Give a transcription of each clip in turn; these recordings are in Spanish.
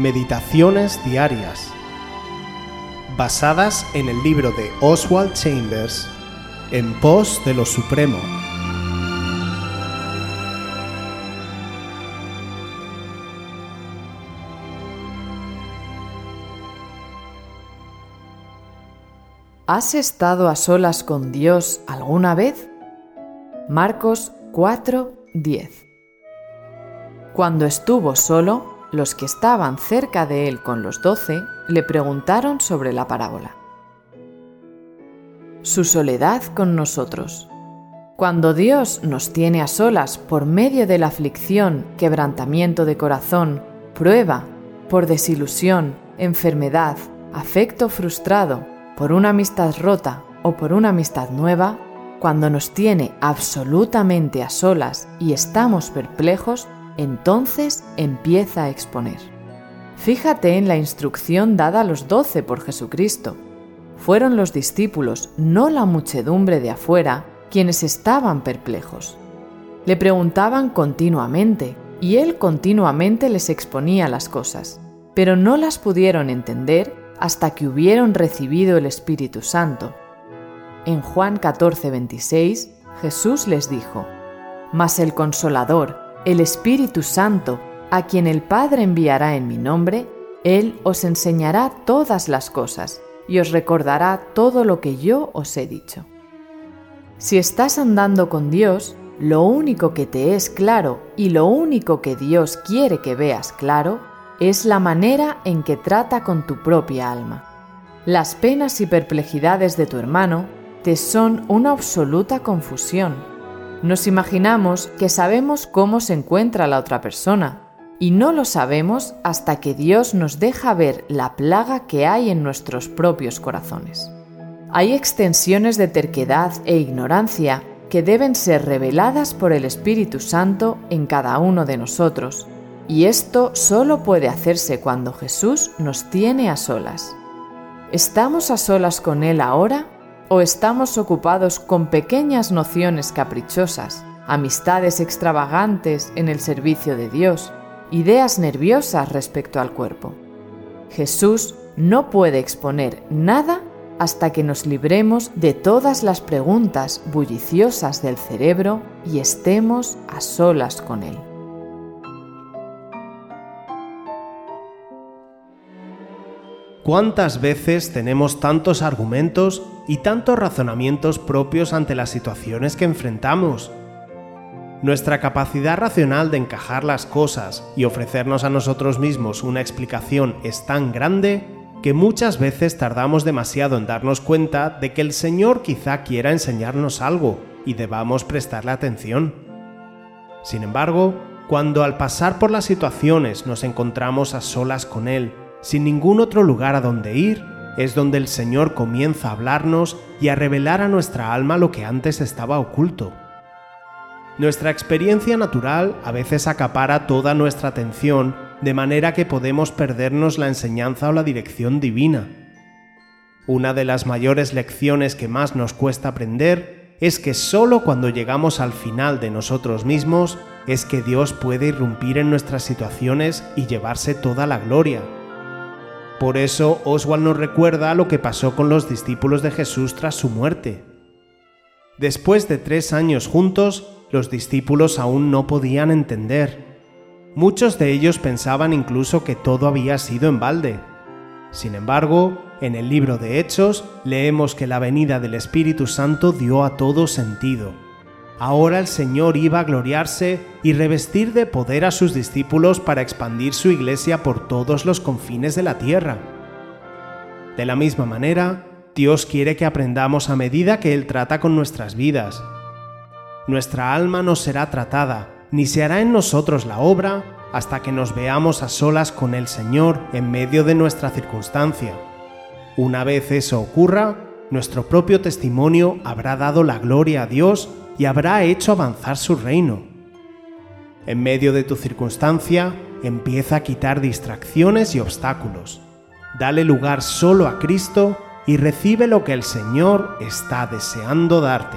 Meditaciones Diarias, basadas en el libro de Oswald Chambers, En pos de lo Supremo. ¿Has estado a solas con Dios alguna vez? Marcos 4:10 Cuando estuvo solo, los que estaban cerca de él con los doce le preguntaron sobre la parábola. Su soledad con nosotros. Cuando Dios nos tiene a solas por medio de la aflicción, quebrantamiento de corazón, prueba, por desilusión, enfermedad, afecto frustrado, por una amistad rota o por una amistad nueva, cuando nos tiene absolutamente a solas y estamos perplejos, entonces empieza a exponer. Fíjate en la instrucción dada a los doce por Jesucristo. Fueron los discípulos, no la muchedumbre de afuera, quienes estaban perplejos. Le preguntaban continuamente, y él continuamente les exponía las cosas, pero no las pudieron entender hasta que hubieron recibido el Espíritu Santo. En Juan 14, 26, Jesús les dijo, Mas el Consolador, el Espíritu Santo, a quien el Padre enviará en mi nombre, Él os enseñará todas las cosas y os recordará todo lo que yo os he dicho. Si estás andando con Dios, lo único que te es claro y lo único que Dios quiere que veas claro es la manera en que trata con tu propia alma. Las penas y perplejidades de tu hermano te son una absoluta confusión. Nos imaginamos que sabemos cómo se encuentra la otra persona, y no lo sabemos hasta que Dios nos deja ver la plaga que hay en nuestros propios corazones. Hay extensiones de terquedad e ignorancia que deben ser reveladas por el Espíritu Santo en cada uno de nosotros, y esto solo puede hacerse cuando Jesús nos tiene a solas. ¿Estamos a solas con Él ahora o estamos ocupados con pequeñas nociones caprichosas, amistades extravagantes en el servicio de Dios, ideas nerviosas respecto al cuerpo? Jesús no puede exponer nada hasta que nos libremos de todas las preguntas bulliciosas del cerebro y estemos a solas con Él. ¿Cuántas veces tenemos tantos argumentos y tantos razonamientos propios ante las situaciones que enfrentamos? Nuestra capacidad racional de encajar las cosas y ofrecernos a nosotros mismos una explicación es tan grande que muchas veces tardamos demasiado en darnos cuenta de que el Señor quizá quiera enseñarnos algo y debamos prestarle atención. Sin embargo, cuando al pasar por las situaciones nos encontramos a solas con Él sin ningún otro lugar a donde ir, es donde el Señor comienza a hablarnos y a revelar a nuestra alma lo que antes estaba oculto. Nuestra experiencia natural a veces acapara toda nuestra atención de manera que podemos perdernos la enseñanza o la dirección divina. Una de las mayores lecciones que más nos cuesta aprender es que solo cuando llegamos al final de nosotros mismos es que Dios puede irrumpir en nuestras situaciones y llevarse toda la gloria. Por eso Oswald nos recuerda lo que pasó con los discípulos de Jesús tras su muerte. Después de tres años juntos, los discípulos aún no podían entender. Muchos de ellos pensaban incluso que todo había sido en balde. Sin embargo, en el libro de Hechos leemos que la venida del Espíritu Santo dio a todo sentido Ahora el Señor iba a gloriarse y revestir de poder a sus discípulos para expandir su iglesia por todos los confines de la tierra. De la misma manera, Dios quiere que aprendamos a medida que Él trata con nuestras vidas. Nuestra alma no será tratada, ni se hará en nosotros la obra hasta que nos veamos a solas con el Señor en medio de nuestra circunstancia. Una vez eso ocurra, nuestro propio testimonio habrá dado la gloria a Dios y habrá hecho avanzar su reino. En medio de tu circunstancia, empieza a quitar distracciones y obstáculos. Dale lugar solo a Cristo y recibe lo que el Señor está deseando darte.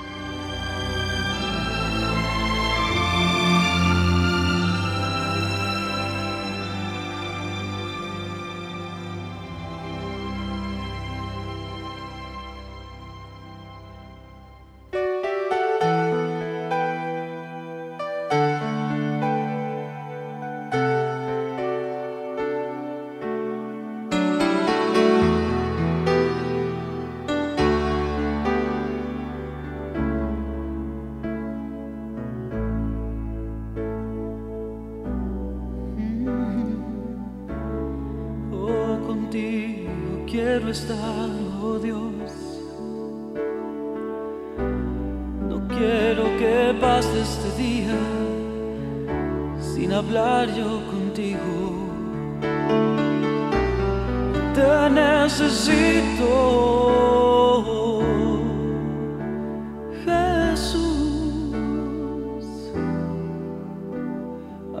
estar, oh Dios. No quiero que pase este día sin hablar yo contigo. Te necesito. Jesús,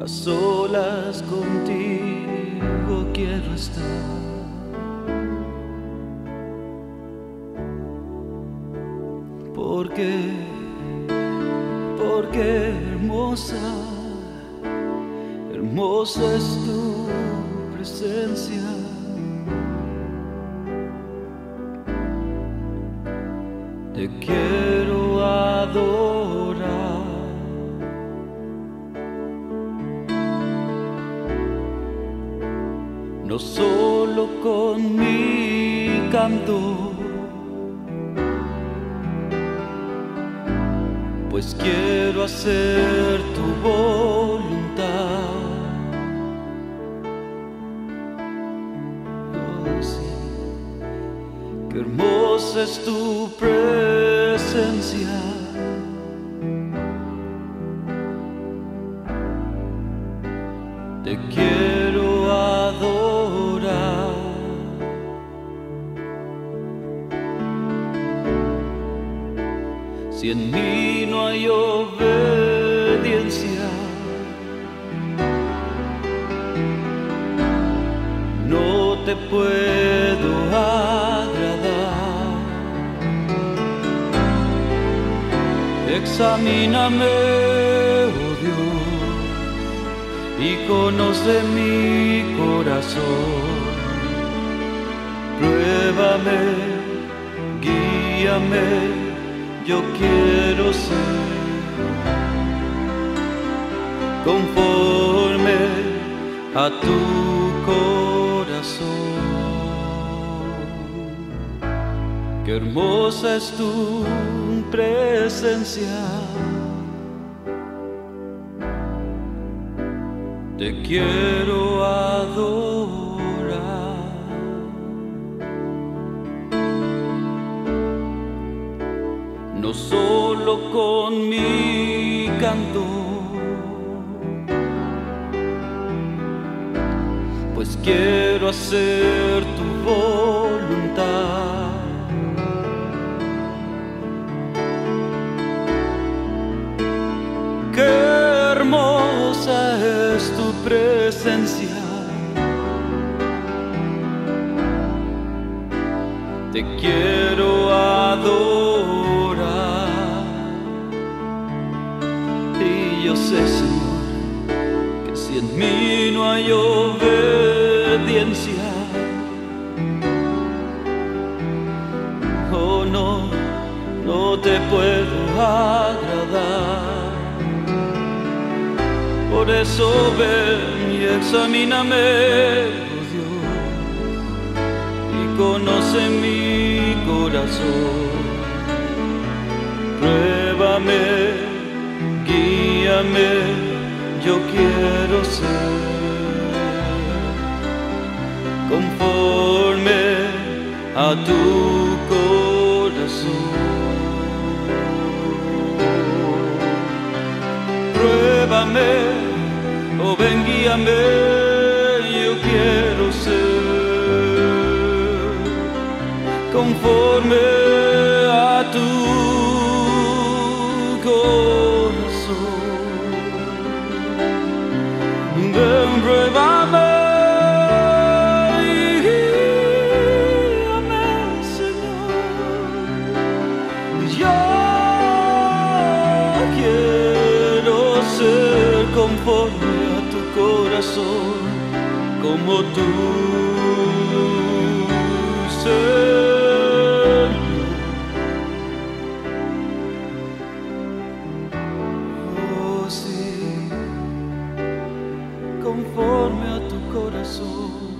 a solas contigo quiero estar. Hermosa, hermosa es tu presencia. Te quiero adorar. No solo con mi canto pues quiero hacer tu voluntad. Oh, sí, qué hermosa es tu presencia. Te quiero adorar. Si en mí hay obediencia, no te puedo agradar. Examíname, oh Dios, y conoce mi corazón. Pruébame, guíame yo quiero ser conforme a tu corazón. Qué hermosa es tu presencia. Te quiero adorar. No solo con mi canto, pues quiero hacer tu voluntad. Qué hermosa es tu presencia. Te quiero oh no, no te puedo agradar. Por eso ven y examíname, oh Dios, y conoce mi corazón. Pruébame, guíame, yo quiero ser a tu corazón. Pruébame ven guíame, yo quiero ser conforme conforme a tu corazón, como tú. Oh, conforme a tu corazón.